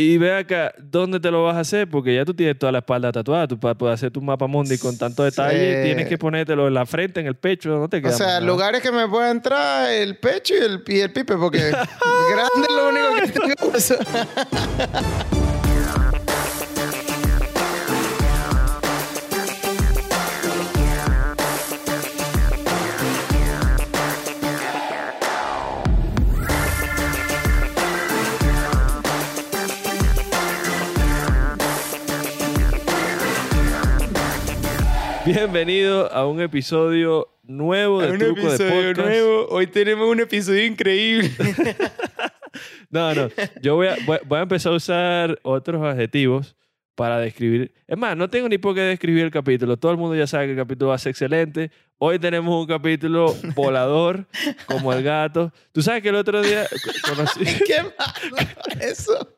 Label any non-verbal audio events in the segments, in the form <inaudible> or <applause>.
Y ve acá, ¿dónde te lo vas a hacer? Porque ya tú tienes toda la espalda tatuada. Tú para poder hacer tu mapa mundi con tanto detalle, Sí. tienes que ponértelo en la frente, en el pecho, no te O queda sea, más nada. lugares que me pueda entrar el pecho y el, y el pipe, porque <laughs> grande es lo único que tengo. <laughs> Bienvenido a un episodio nuevo de Un Truco de episodio Podcast. nuevo. Hoy tenemos un episodio increíble. <laughs> No, no. Yo voy a, voy, voy a empezar a usar otros adjetivos para describir. Es más, no tengo ni por qué describir el capítulo. Todo el mundo ya sabe que el capítulo va a ser excelente. Hoy tenemos un capítulo volador, <laughs> como el gato. Tú sabes que el otro día co- conocí... <laughs> Qué malo eso.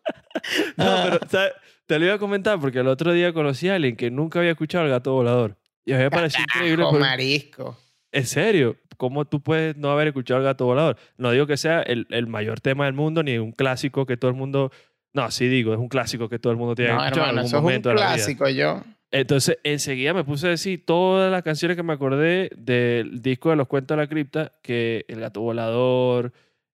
No, pero ¿sabes? te lo iba a comentar porque el otro día conocí a alguien que nunca había escuchado el gato volador. Y a mí me pareció increíble. Porque- marisco. En serio, ¿cómo tú puedes no haber escuchado el gato volador? No digo que sea el, el mayor tema del mundo ni un clásico que todo el mundo. No, sí digo, es un clásico que todo el mundo tiene No, que escuchar hermano, en eso algún es un momento de la vida. clásico, yo. Entonces, enseguida me puse a decir todas las canciones que me acordé del disco de los cuentos de la cripta, que El gato volador,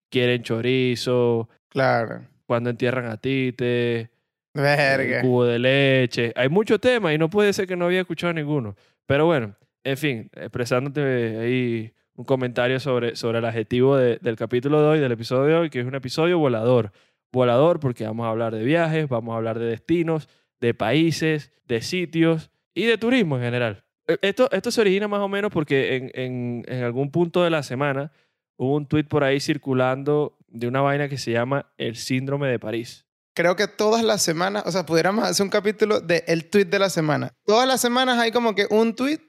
Quieren chorizo, Claro. Cuando entierran a Tite, El Verga. cubo de leche. Hay muchos temas y no puede ser que no había escuchado ninguno. Pero bueno, en fin, expresándote ahí un comentario sobre, sobre el adjetivo de- del capítulo de hoy, del episodio de hoy, que es un episodio volador. Volador porque vamos a hablar de viajes, vamos a hablar de destinos, de países, de sitios y de turismo en general. Eh, Esto, esto se origina más o menos porque en, en, en algún punto de la semana hubo un tweet por ahí circulando de una vaina que se llama el síndrome de París. Creo que todas las semanas, o sea, pudiéramos hacer un capítulo de el tweet de la semana. Todas las semanas hay como que un tweet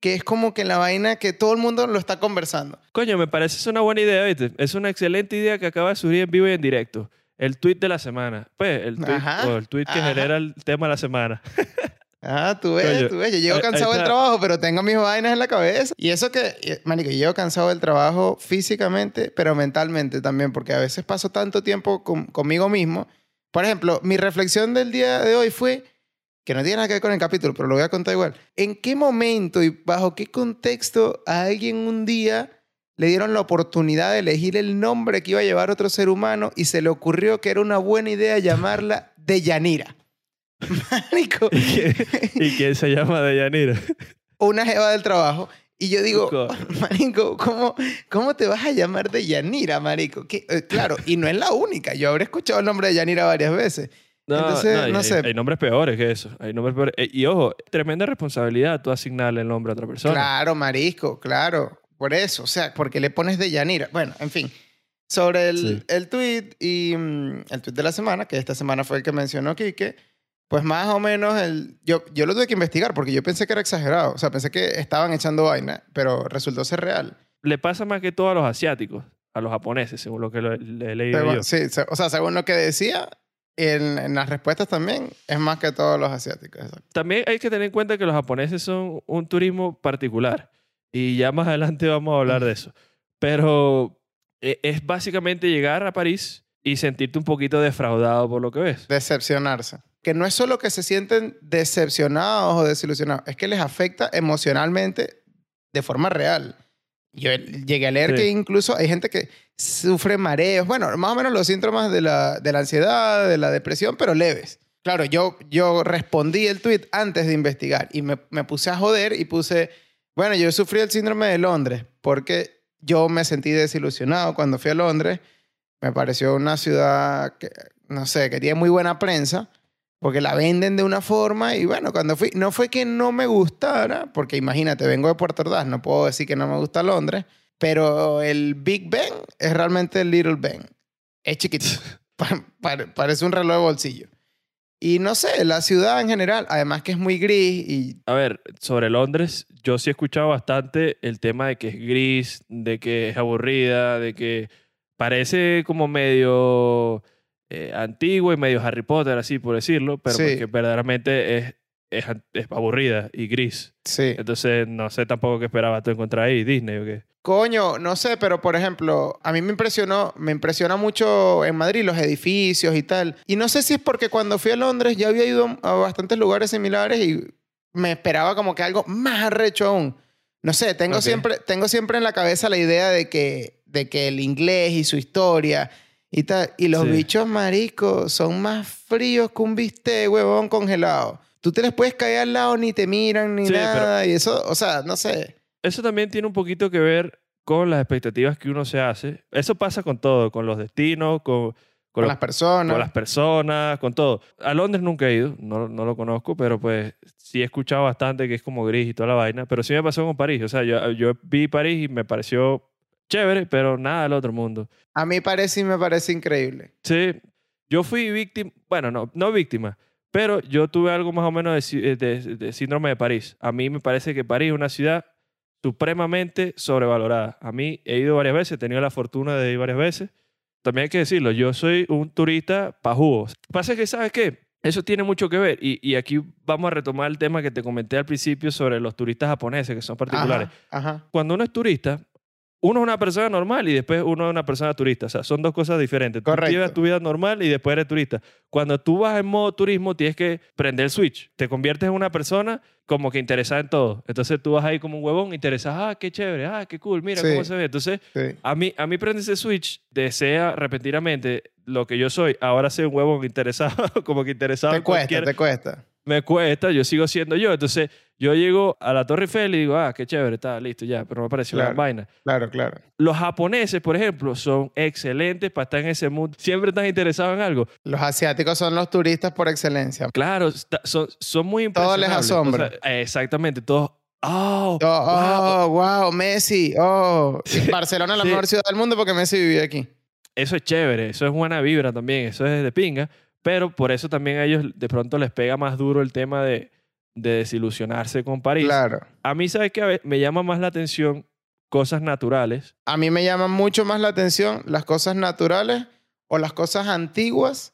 que es como que la vaina que todo el mundo lo está conversando. Coño, me parece es una buena idea, ¿viste? Es una excelente idea que acaba de subir en vivo y en directo. El tweet de la semana. Pues, el tweet, Ajá, o el tweet que ajá. genera el tema de la semana. <laughs> Ah, tú ves, Coño, tú ves. Yo llego cansado del trabajo, pero tengo mis vainas en la cabeza. Y eso que, marico, yo llego cansado del trabajo físicamente, pero mentalmente también, porque a veces paso tanto tiempo con- conmigo mismo. Por ejemplo, mi reflexión del día de hoy fue, que no tiene nada que ver con el capítulo, pero lo voy a contar igual. ¿En qué momento y bajo qué contexto a alguien un día le dieron la oportunidad de elegir el nombre que iba a llevar otro ser humano y se le ocurrió que era una buena idea llamarla Deyanira? <laughs> Marico, ¿Y quién, y quién se llama Deyanira? una jeva del trabajo. Y yo digo, Co- marico, ¿cómo, ¿cómo te vas a llamar de Yanira, marico? Eh, claro, y no es la única. Yo habré escuchado el nombre de Yanira varias veces. No, Entonces, y no hay, sé. Hay nombres peores que eso. Hay nombres peores. Eh, Y ojo, tremenda responsabilidad tú asignarle el nombre a otra persona. Claro, marisco, claro. Por eso, o sea, porque le pones de Yanira. Bueno, en fin. Sobre el, Sí. el tweet y mm, el tweet de la semana, que esta semana fue el que mencionó Quique, pues más o menos el, yo, yo lo tuve que investigar porque yo pensé que era exagerado. O sea, pensé que estaban echando vaina, pero resultó ser real. Le pasa más que todo a los asiáticos, a los japoneses, según lo que lo- le he leído Según- yo. sí, o sea, según lo que decía, en, en las respuestas también es más que todos los asiáticos. exacto. También hay que tener en cuenta que los japoneses son un turismo particular. Y ya más <laughs> adelante vamos a hablar de eso. Pero eh, es básicamente llegar a París y sentirte un poquito defraudado por lo que ves. Decepcionarse. Que no es solo que se sienten decepcionados o desilusionados, es que les afecta emocionalmente de forma real. Yo llegué a leer Sí. que incluso hay gente que sufre mareos, bueno, más o menos los síntomas de la, de la ansiedad, de la depresión, pero leves. Claro, yo, yo respondí el tweet antes de investigar y me, me puse a joder y puse, bueno, yo sufrí el síndrome de Londres porque yo me sentí desilusionado cuando fui a Londres. Me pareció una ciudad que, no sé, que tiene muy buena prensa porque la venden de una forma y bueno, cuando fui, no fue que no me gustara, porque imagínate, vengo de Puerto Ordaz, no puedo decir que no me gusta Londres, pero el Big Ben es realmente el Little Ben. Es chiquito, <laughs> Pa- pa- parece un reloj de bolsillo. Y no sé, la ciudad en general, además que es muy gris y A ver, sobre Londres, yo sí he escuchado bastante el tema de que es gris, de que es aburrida, de que parece como medio eh, antiguo y medio Harry Potter, así por decirlo, pero Sí. que verdaderamente es, es, es aburrida y gris. Sí. Entonces, no sé tampoco qué esperabas tú encontrar ahí, Disney o qué. Coño, no sé, pero por ejemplo, a mí me impresionó, me impresiona mucho en Madrid los edificios y tal. Y no sé si es porque cuando fui a Londres ya había ido a bastantes lugares similares y me esperaba como que algo más arrecho aún. No sé, tengo, Ok. siempre, tengo siempre en la cabeza la idea de que, de que el inglés y su historia y tal. Y los Sí. bichos maricos son más fríos que un bistec, huevón, congelado. Tú te les puedes caer al lado, ni te miran, ni Sí, pero- nada. Y eso, o sea, no sé. Eso también tiene un poquito que ver con las expectativas que uno se hace. Eso pasa con todo, con los destinos, con, Con las personas. con las personas, con todo. A Londres nunca he ido, no, no lo conozco, pero pues sí he escuchado bastante que es como gris y toda la vaina. Pero sí me pasó con París. O sea, yo, yo vi París y me pareció chévere, pero nada del otro mundo. A mí parece y me parece increíble. Sí, yo fui víctima, bueno, no, no víctima, pero yo tuve algo más o menos de, eh, de- de síndrome de París. A mí me parece que París es una ciudad supremamente sobrevalorada. A mí he ido varias veces, he tenido la fortuna de ir varias veces. También hay que decirlo, yo soy un turista pajúos. Pasa que, ¿sabes qué? Eso tiene mucho que ver. Y, y aquí vamos a retomar el tema que te comenté al principio sobre los turistas japoneses, que son particulares Ajá, ajá. cuando uno es turista, uno es una persona normal y después uno es una persona turista. O sea, son dos cosas diferentes. Correcto. Tú llevas tu vida normal y después eres turista. Cuando tú vas en modo turismo, tienes que prender el switch. Te conviertes en una persona como que interesada en todo. Entonces tú vas ahí como un huevón interesado. Ah, qué chévere. Ah, qué cool. Mira Sí. cómo se ve. Entonces, Sí. a mí, a mí prende ese switch, desea repentinamente lo que yo soy. Ahora soy un huevón interesado, <laughs> como que interesado Te en cuesta, cualquier te cuesta. Me cuesta, yo sigo siendo yo. Entonces, yo llego a la Torre Eiffel y digo, ah, qué chévere, está listo ya, pero me pareció Claro. la vaina. Claro, claro. Los japoneses, por ejemplo, son excelentes para estar en ese mood. Siempre están interesados en algo. Los asiáticos son los turistas por excelencia. Claro, son, son muy Todo les impresionables. asombra. O sea, exactamente, todos. Oh, Oh, wow. oh, wow, Messi. Oh, <laughs> Barcelona es la Sí. mejor ciudad del mundo porque Messi vivía aquí. Eso es chévere, eso es buena vibra también, eso es de pinga. Pero por eso también a ellos de pronto les pega más duro el tema de, de desilusionarse con París. Claro. A mí, ¿sabes qué? Me llama más la atención cosas naturales A mí me llama mucho más la atención las cosas naturales o las cosas antiguas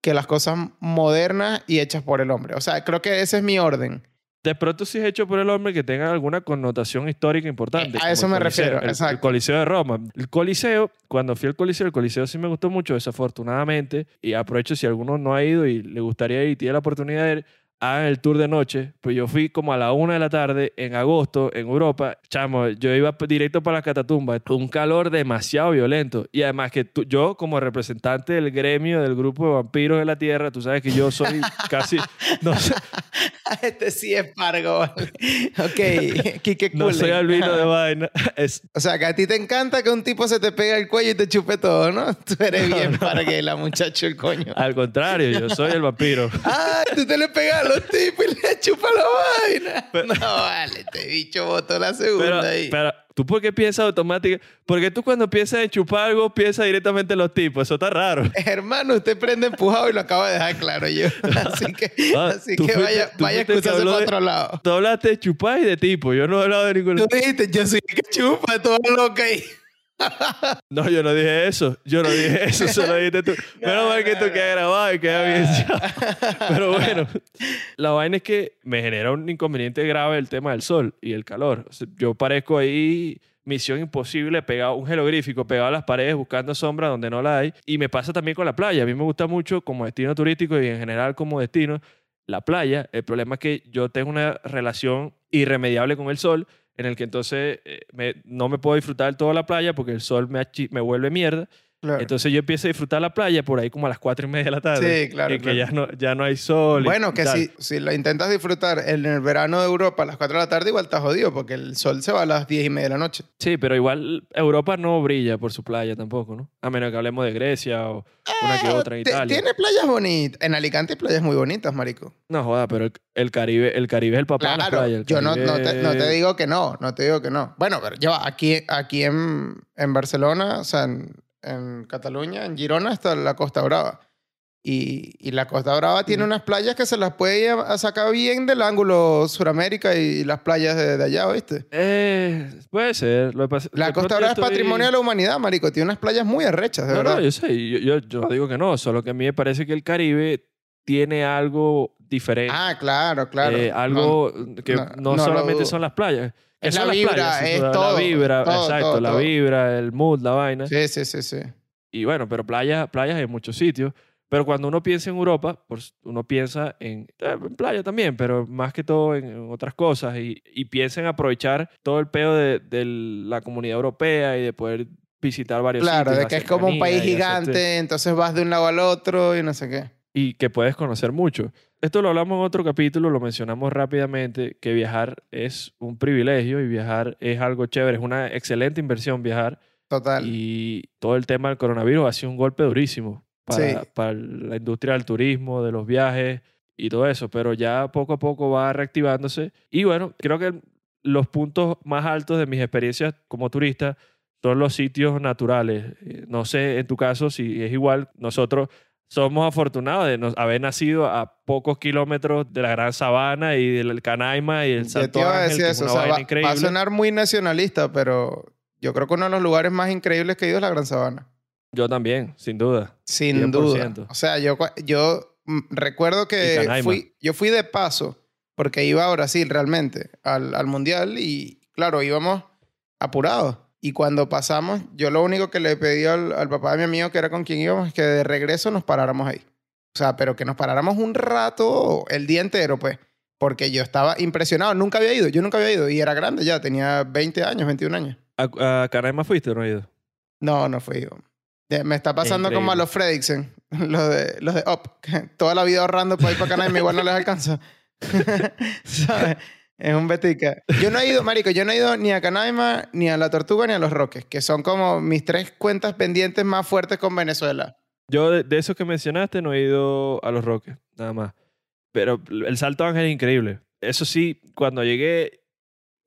que las cosas modernas y hechas por el hombre. O sea, creo que ese es mi orden. De pronto sí es hecho por el hombre que tenga alguna connotación histórica importante. Eh, a eso el me Coliseo, refiero, el- El, exacto. Coliseo de Roma. El Coliseo, cuando fui al Coliseo, el Coliseo sí me gustó mucho, desafortunadamente, y aprovecho si alguno no ha ido y le gustaría ir y tiene la oportunidad de ir, hagan el tour de noche. Pues yo fui como a la una de la tarde en agosto en Europa. Chamo, yo iba directo para la catatumba. Un calor demasiado violento. Y además que tú- yo como representante del gremio, del grupo de vampiros de la Tierra, tú sabes que yo soy <laughs> casi... No sé, <laughs> Este sí es pargo. <laughs> ok, Kike no soy albino de vaina. Es, O sea, que a ti te encanta que un tipo se te pegue el cuello y te chupe todo, ¿no? Tú eres bien parguela, muchacho, el coño. Al contrario, yo soy el vampiro. Ah, tú te le pegas los tipos y le chupas la vaina. no, vale, este bicho botó la segunda Pero, ahí. pero, ¿tú por qué piensas automáticamente? Porque tú cuando piensas en chupar algo, piensas directamente en los tipos. Eso está raro. <laughs> Hermano, usted prende empujado y lo acaba de dejar claro yo. <laughs> Así que, Ah, así que fuiste- vaya, vaya a habló para otro lado. Tú hablaste de chupar y de tipo. Yo no he hablado de ningún... Tú dijiste, yo soy que chupa, todo loco ahí. <laughs> No, yo no dije eso. Yo no dije eso. Se lo dijiste tú. <laughs> Menos mal que esto queda grabado y queda evidenciado. Pero bueno, la vaina es que me genera un inconveniente grave el tema del sol y el calor. O sea, yo parezco ahí misión imposible, pegado un jeroglífico, pegado a las paredes buscando sombra donde no la hay. Y me pasa también con la playa. A mí me gusta mucho como destino turístico y en general como destino la playa. El problema es que yo tengo una relación irremediable con el sol en el que entonces eh, no me puedo disfrutar toda la playa porque el sol me vuelve mierda. Claro. Entonces yo empiezo a disfrutar la playa por ahí como a las cuatro y media de la tarde. Sí, claro, Y que claro. ya no, ya no hay sol. Bueno, que si, si lo intentas disfrutar en el verano de Europa a las 4 de la tarde, igual estás jodido porque el sol se va a las 10 y media de la noche. Sí, pero igual Europa no brilla por su playa tampoco, ¿no? A menos que hablemos de Grecia o una que otra en Italia. Tiene playas bonitas. En Alicante hay playas muy bonitas, marico. No joda, pero el, el Caribe, el Caribe es el papá de las Claro, playas. yo no, no, te, Caribe- no te digo que no, no te digo que no. Bueno, pero yo aquí, aquí en, en Barcelona, o sea, en, en Cataluña, en Girona, está la Costa Brava. Y, y la Costa Brava tiene Mm. unas playas que se las puede a, sacar bien del ángulo Suramérica y las playas de, de allá, ¿viste? Eh, puede ser. Lo que La Costa Brava es patrimonio de la humanidad, marico. Tiene unas playas muy arrechas, de No, verdad. no, yo sé. Yo, yo, yo no digo que no. Solo que a mí me parece que el Caribe tiene algo diferente. Ah, claro, claro. Eh, No, algo que no, no, no lo solamente son las playas. Es la vibra, playas, es duda, todo, La vibra, todo, exacto, todo, la todo. vibra, el mood, la vaina. Sí, sí, sí, sí. Y bueno, pero playas, playas hay en muchos sitios. Pero cuando uno piensa en Europa, pues uno piensa en, eh, en playa también, pero más que todo en, en otras cosas. Y, y piensa en aprovechar todo el pedo de, de la comunidad europea y de poder visitar varios Claro, sitios. de la que es como un país gigante, entonces vas de un lado al otro y no sé qué. Y que puedes conocer mucho. Esto lo hablamos en otro capítulo, lo mencionamos rápidamente, que viajar es un privilegio y viajar es algo chévere, es una excelente inversión viajar Total. y todo el tema del coronavirus ha sido un golpe durísimo para, Sí. para la industria del turismo, de los viajes y todo eso, pero ya poco a poco va reactivándose y bueno, creo que los puntos más altos de mis experiencias como turista son los sitios naturales. No sé en tu caso si es igual, nosotros somos afortunados de nos- haber nacido a pocos kilómetros de la Gran Sabana y del Canaima y el Yo Salto te iba a decir que es eso. O una sea, vaina va, increíble. va a sonar muy nacionalista, pero yo creo que uno de los lugares más increíbles que he ido es la Gran Sabana. Yo también, sin duda. Sin duda. 100%. O sea, yo, yo recuerdo que fui, yo fui de paso porque iba a Brasil realmente al, al Mundial y claro, íbamos apurados. Y cuando pasamos, yo lo único que le pedí al, al papá de mi amigo, que era con quien íbamos, es que de regreso nos paráramos ahí. O sea, pero que nos paráramos un rato, el día entero, pues. Porque yo estaba impresionado. Nunca había ido. Yo nunca había ido. Y era grande ya. Tenía 20 años, 21 años. ¿A, a Canaima fuiste o no has ido? No, no fui yo. Me está pasando como a los Fredricksen, los <laughs> de, los de Up, <laughs> toda la vida ahorrando para ir para Canaima igual no les alcanza. <laughs> ¿Sabes? Es un betica. Yo no he ido, marico, yo no he ido ni a Canaima, ni a La Tortuga, ni a Los Roques, que son como mis tres cuentas pendientes más fuertes con Venezuela. Yo de, de esos que mencionaste no he ido a Los Roques, nada más. Pero el Salto Ángel es increíble. Eso sí, cuando llegué,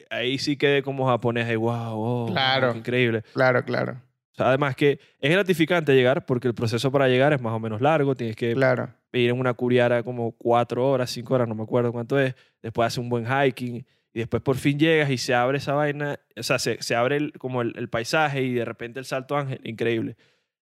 ahí sí quedé como japonés. Ahí, wow, wow, Claro. increíble. Claro, claro, O sea, además que es gratificante llegar porque el proceso para llegar es más o menos largo. Tienes que claro. Ir en una curiara como cuatro horas, cinco horas, no me acuerdo cuánto es. Después hace un buen hiking y después por fin llegas y se abre esa vaina. O sea, se, se abre el- como el, el paisaje y de repente el Salto Ángel, increíble.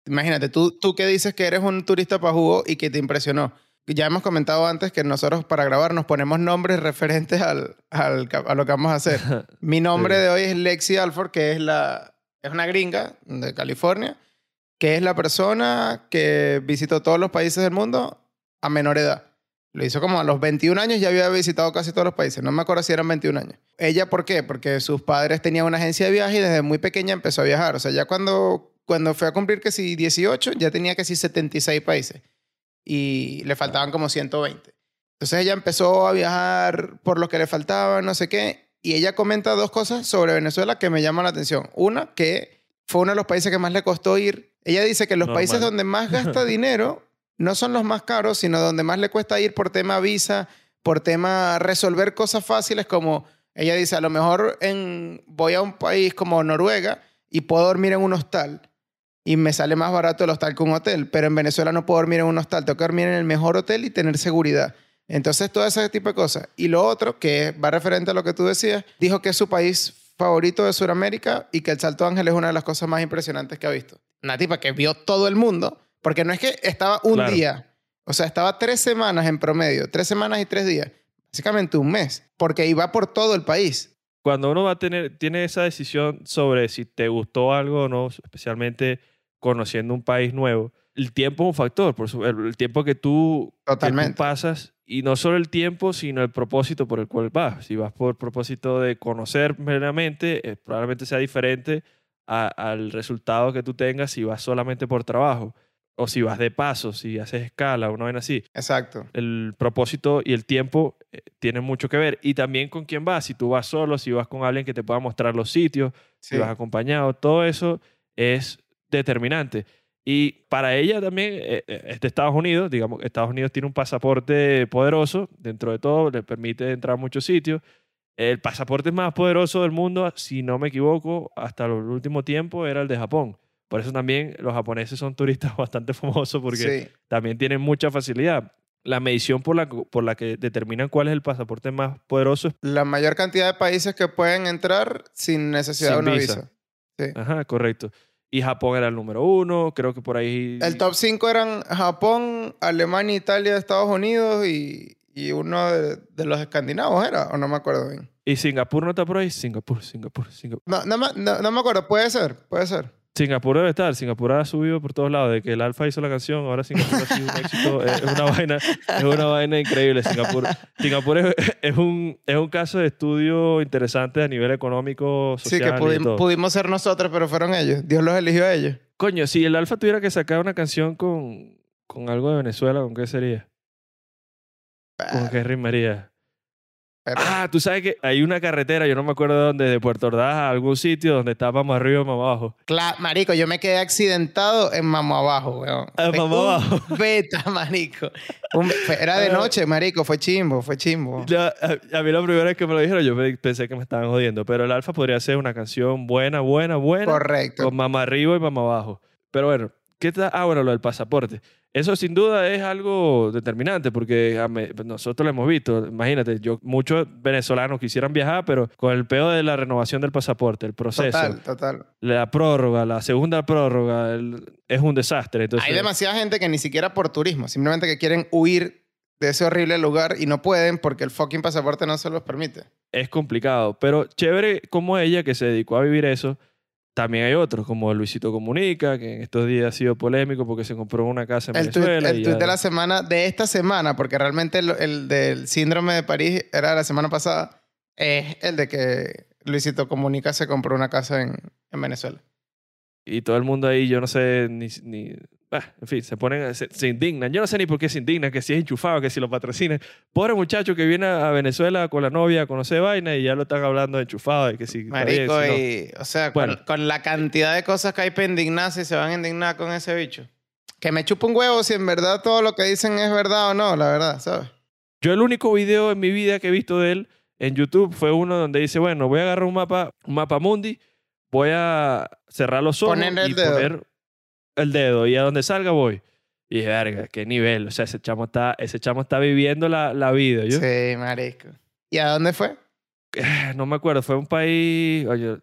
Imagínate, tú, tú que dices que eres un turista para jugo y que te impresionó. Ya hemos comentado antes que nosotros para grabar nos ponemos nombres referentes al, al a lo que vamos a hacer. <laughs> Mi nombre Sí. de hoy es Lexi Alford, que es, la, es una gringa de California, que es la persona que visitó todos los países del mundo a menor edad. Lo hizo como a los 21 años, ya había visitado casi todos los países. No me acuerdo si eran 21 años. Ella, ¿por qué? Porque sus padres tenían una agencia de viaje y desde muy pequeña empezó a viajar. O sea, ya cuando, cuando fue a cumplir que si 18, ya tenía que si 76 países. Y le faltaban como 120. Entonces ella empezó a viajar por lo que le faltaba, no sé qué. Y ella comenta dos cosas sobre Venezuela que me llaman la atención. Una, que fue uno de los países que más le costó ir. Ella dice que los Normal. países donde más gasta <laughs> dinero no son los más caros, sino donde más le cuesta ir por tema visa, por tema resolver cosas fáciles como ella dice, a lo mejor voy a un país como Noruega y puedo dormir en un hostal y me sale más barato el hostal que un hotel, pero en Venezuela no puedo dormir en un hostal, tengo que dormir en el mejor hotel y tener seguridad. Entonces, todo ese tipo de cosas. Y lo otro, que va referente a lo que tú decías, dijo que es su país favorito de Sudamérica y que el Salto Ángel es una de las cosas más impresionantes que ha visto. Una tipa que vio todo el mundo, porque no es que estaba un Claro. día, o sea, estaba tres semanas en promedio, tres semanas y tres días, básicamente un mes, porque iba por todo el país. cuando uno va a tener, tiene esa decisión sobre si te gustó algo o no, especialmente conociendo un país nuevo, el tiempo es un factor, por su- el, el tiempo que tú, que tú pasas, y no solo el tiempo, sino el propósito por el cual vas. Si vas por propósito de conocer meramente, eh, probablemente sea diferente a- al resultado que tú tengas si vas solamente por trabajo, o si vas de paso, si haces escala, una vez así Exacto. el propósito y el tiempo eh, tienen mucho que ver. Y también con quién vas. Si tú vas solo, si vas con alguien que te pueda mostrar los sitios, si vas acompañado, todo eso es determinante. Y para ella también eh, eh, es de Estados Unidos. Digamos, que Estados Unidos tiene un pasaporte poderoso. Dentro de todo, le permite entrar a muchos sitios. El pasaporte más poderoso del mundo, si no me equivoco, hasta el último tiempo era el de Japón. Por eso también los japoneses son turistas <laughs> bastante famosos porque Sí. también tienen mucha facilidad. La medición por la, por la que determinan cuál es el pasaporte más poderoso es... La mayor cantidad de países que pueden entrar sin necesidad Sin de una visa. visa. Sí. Ajá, correcto. y Japón era el número uno. Creo que por ahí. El top 5 eran Japón, Alemania, Italia, Estados Unidos y, y uno de, de los escandinavos, ¿era? O no me acuerdo bien. Y Singapur no está por ahí. Singapur, Singapur, Singapur. No, no, me- no- no me acuerdo, puede ser, puede ser. Singapur debe estar. Singapur ha subido por todos lados. De que el Alfa hizo la canción, ahora Singapur ha sido un éxito. Es una vaina, es una vaina increíble. Singapur, Singapur es, es un, es un caso de estudio interesante a nivel económico, Sí, social que y pudi- todo. pudimos ser nosotros, pero fueron ellos. Dios los eligió a ellos. Coño, si el Alfa tuviera que sacar una canción con, con algo de Venezuela, ¿con qué sería? ¿Con qué rimaría? Pero- Ah, tú sabes que hay una carretera, yo no me acuerdo de dónde, de Puerto Ordaz a algún sitio donde está más arriba y más abajo. Cla- marico, yo me quedé accidentado en Mamo Abajo, weón. En Fue Mamo un Abajo. <laughs> Beta, marico. Un- era de Ah. noche, marico. Fue chimbo, fue chimbo. Ya, a, a mí la primera vez que me lo dijeron, yo pe- pensé que me estaban jodiendo, pero el Alfa podría ser una canción buena, buena, buena, Correcto. con mamá arriba y mamá abajo. Pero bueno, ¿qué tal? Ah, bueno, lo del pasaporte. Eso sin duda es algo determinante porque a me- nosotros lo hemos visto. Imagínate, yo, muchos venezolanos quisieran viajar, pero con el peor de la renovación del pasaporte, el proceso, Total, total. la prórroga, la segunda prórroga, el- es un desastre. Entonces, Hay demasiada gente que ni siquiera por turismo, simplemente que quieren huir de ese horrible lugar y no pueden porque el fucking pasaporte no se los permite. es complicado. Pero chévere como ella, que se dedicó a vivir eso. También hay otros, como Luisito Comunica, que en estos días ha sido polémico porque se compró una casa en El tuit, Venezuela. el tuit de la semana, de esta semana, porque realmente el, el del síndrome de París era la semana pasada, es el de que Luisito Comunica se compró una casa en, en Venezuela. Y todo el mundo ahí, yo no sé, ni... ni ah, en fin, se ponen, se, se indignan. Yo no sé ni por qué se indignan, que si es enchufado, que si lo patrocinan. Pobre muchacho que viene a Venezuela con la novia a conocer vaina y ya lo están hablando de enchufado y que si... bien, Marico, si no. y, o sea, Bueno. con, con la cantidad de cosas que hay para indignarse y se van a indignar con ese bicho. Que me chupa un huevo si en verdad todo lo que dicen es verdad o no, la verdad, ¿sabes? Yo el único video en mi vida que he visto de él en YouTube fue uno donde dice, bueno, voy a agarrar un mapa, un mapa mundi, voy a cerrar los ojos Poner el y dedo. poner el dedo y a donde salga voy. Y verga, qué nivel. O sea, ese chamo está, ese chamo está viviendo la, la vida. Yo Sí, marico. ¿Y a dónde fue? <sighs> no me acuerdo, fue un país... Oye,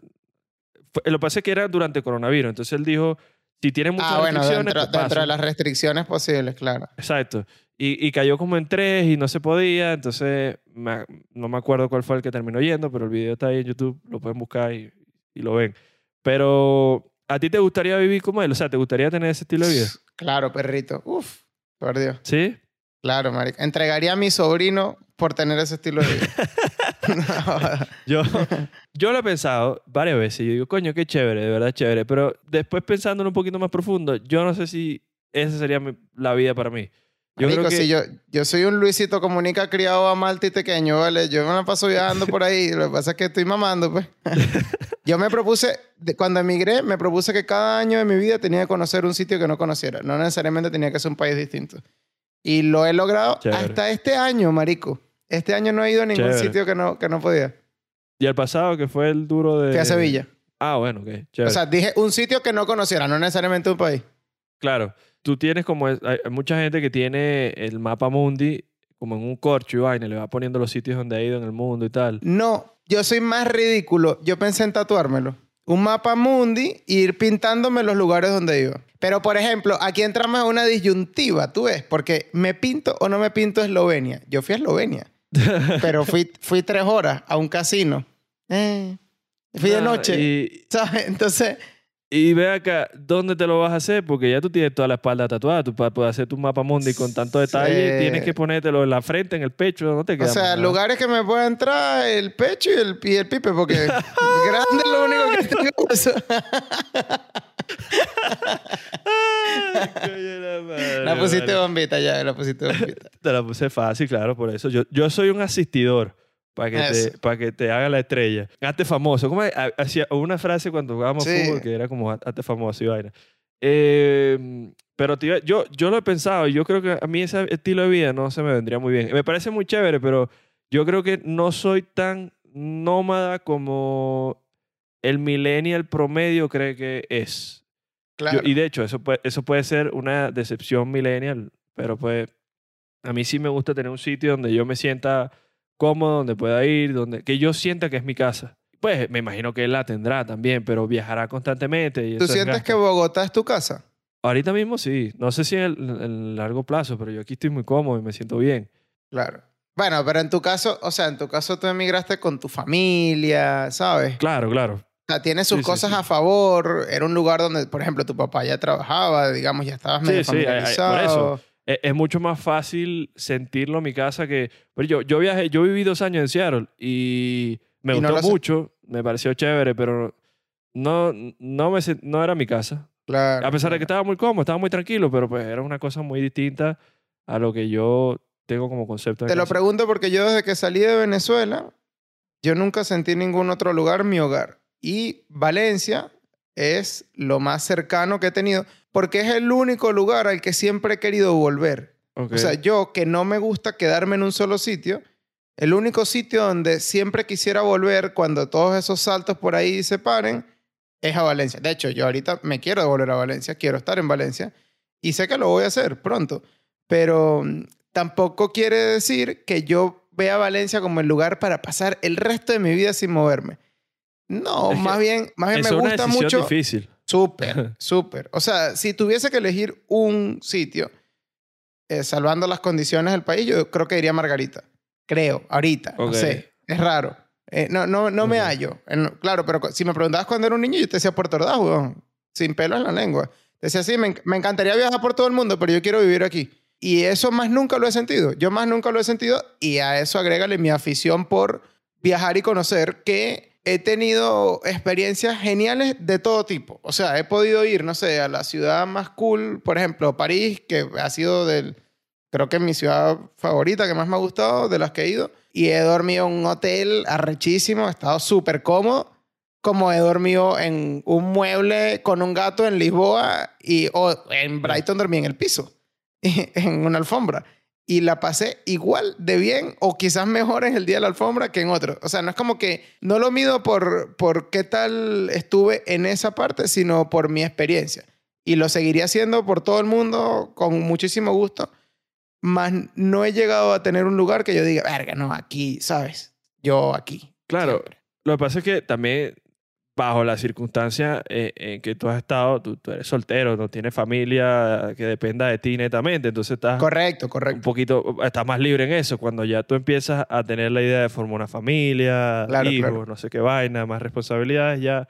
fue- lo que pasa es que era durante coronavirus. Entonces él dijo, si tiene muchas Ah, bueno, restricciones, dentro, pues dentro de las restricciones posibles, claro. Exacto. Y, y cayó como en tres y no se podía. Entonces, me- no me acuerdo cuál fue el que terminó yendo, pero el video está ahí en YouTube. Lo pueden buscar y, y lo ven. Pero, ¿a ti te gustaría vivir como él? O sea, ¿te gustaría tener ese estilo de vida? Claro, perrito. Uf, por Dios. ¿Sí? Claro, marico. Entregaría a mi sobrino por tener ese estilo de vida. <laughs> <laughs> No, Yo, yo lo he pensado varias veces. Yo digo, coño, qué chévere, de verdad chévere. Pero después pensándolo un poquito más profundo, yo no sé si esa sería mi- la vida para mí. Yo Marico, creo que... si yo, yo soy un Luisito Comunica criado a Malta y pequeño, ¿vale? Yo me la paso viajando por ahí. Lo que pasa es que estoy mamando, pues. <laughs> yo me propuse, cuando emigré, me propuse que cada año de mi vida tenía que conocer un sitio que no conociera. No necesariamente tenía que ser un país distinto. Y lo he logrado Chévere. hasta este año, marico. Este año no he ido a ningún Chévere. sitio que no, que no podía. Y el pasado, que fue el duro de... Fui a Sevilla. Ah, bueno, ok. Chévere. O sea, dije un sitio que no conociera, no necesariamente un país. Claro, tú tienes como, hay mucha gente que tiene el mapa mundi como en un corcho y vaina, le va poniendo los sitios donde ha ido en el mundo y tal. No, yo soy más ridículo. Yo pensé en tatuármelo. Un mapa mundi e ir pintándome los lugares donde iba. Pero, por ejemplo, aquí entramos en una disyuntiva, tú ves, porque me pinto o no me pinto Eslovenia. Yo fui a Eslovenia, <laughs> pero fui, fui tres horas a un casino. Eh, fui de Ah, noche, Y, ¿sabes? Entonces, y ve acá, ¿dónde te lo vas a hacer? Porque ya tú tienes toda la espalda tatuada. Tú para poder hacer tu mapa mundi con tanto detalle, Sí. tienes que ponértelo en la frente, en el pecho, no te o queda sea, más nada. lugares que me pueda entrar el pecho y el, y el pipe, porque <laughs> grande es lo único que tengo. <laughs> La madre, La pusiste bombita ya, la pusiste bombita. Te la puse fácil, claro, por eso. Yo, yo soy un asistidor para que, te, para que te haga la estrella. Hazte famoso. ¿Cómo hacía una frase cuando jugábamos Sí. fútbol que era como hazte famoso y vaina. Eh, pero iba- yo, yo lo he pensado y yo creo que a mí ese estilo de vida no se me vendría muy bien. Me parece muy chévere, pero yo creo que no soy tan nómada como el millennial promedio cree que es. Yo- Claro. y de hecho, eso puede, eso puede ser una decepción millennial, pero pues a mí sí me gusta tener un sitio donde yo me sienta cómodo, donde pueda ir, donde que yo sienta que es mi casa. pues me imagino que él la tendrá también, pero viajará constantemente. Y ¿Tú eso es sientes que Bogotá es tu casa? Ahorita mismo sí. No sé si en el, en el largo plazo, pero yo aquí estoy muy cómodo y me siento bien. Claro. Bueno, pero en tu caso, o sea, en tu caso tú emigraste con tu familia, ¿sabes? Claro, claro. O sea, tiene sus Sí, sí, cosas sí. a favor. Era un lugar donde, por ejemplo, tu papá ya trabajaba, digamos, ya estabas Sí, medio sí, hay- por familiarizado. Es, es mucho más fácil sentirlo en mi casa que... Pero yo, yo viajé, yo viví dos años en Seattle y me Y no gustó lo sé. mucho, me pareció chévere, pero no, no, me, no era mi casa. Claro. A pesar de que estaba muy cómodo, estaba muy tranquilo, pero pues era una cosa muy distinta a lo que yo tengo como concepto de Te lo casa. pregunto porque yo desde que salí de Venezuela, yo nunca sentí en ningún otro lugar mi hogar. Y Valencia es lo más cercano que he tenido porque es el único lugar al que siempre he querido volver. Ok. O sea, yo que no me gusta quedarme en un solo sitio, el único sitio donde siempre quisiera volver cuando todos esos saltos por ahí se paren es a Valencia. De hecho, yo ahorita me quiero devolver a Valencia, quiero estar en Valencia y sé que lo voy a hacer pronto, pero mm, tampoco quiere decir que yo vea Valencia como el lugar para pasar el resto de mi vida sin moverme. No, Es que más bien, más bien me es una gusta decisión mucho. difícil. Súper, <laughs> súper. O sea, si tuviese que elegir un sitio, eh, salvando las condiciones del país, yo creo que iría Margarita. Creo, ahorita. No sé. Es raro. Eh, no no, no me hallo. Claro, pero si me preguntabas cuando era un niño, yo te decía Puerto Ordaz, weón. Sin pelo en la lengua. Te decía, sí, me, me encantaría viajar por todo el mundo, pero yo quiero vivir aquí. Y eso más nunca lo he sentido. Yo más nunca lo he sentido. Y a eso agrégale mi afición por viajar y conocer que he tenido experiencias geniales de todo tipo. O sea, he podido ir, no sé, a la ciudad más cool, por ejemplo, París, que ha sido del, creo que mi ciudad favorita, que más me ha gustado, de las que he ido. Y he dormido en un hotel arrechísimo, he estado súper cómodo. Como he dormido en un mueble con un gato en Lisboa y o en Brighton dormí en el piso, <laughs> en una alfombra y la pasé igual de bien o quizás mejor en el día de la alfombra que en otro. O sea, no es como que no lo mido por, por qué tal estuve en esa parte, sino por mi experiencia. Y lo seguiría haciendo por todo el mundo con muchísimo gusto. Más no he llegado a tener un lugar que yo diga, verga, no, aquí, ¿sabes? Yo aquí. Claro. siempre". Lo que pasa es que también bajo la circunstancia eh, en que tú has estado, tú, tú eres soltero, no tienes familia que dependa de ti netamente, entonces estás Correcto, un correcto. poquito, estás más libre en eso. Cuando ya tú empiezas a tener la idea de formar una familia, Claro, hijos, claro. no sé qué vaina, más responsabilidades, ya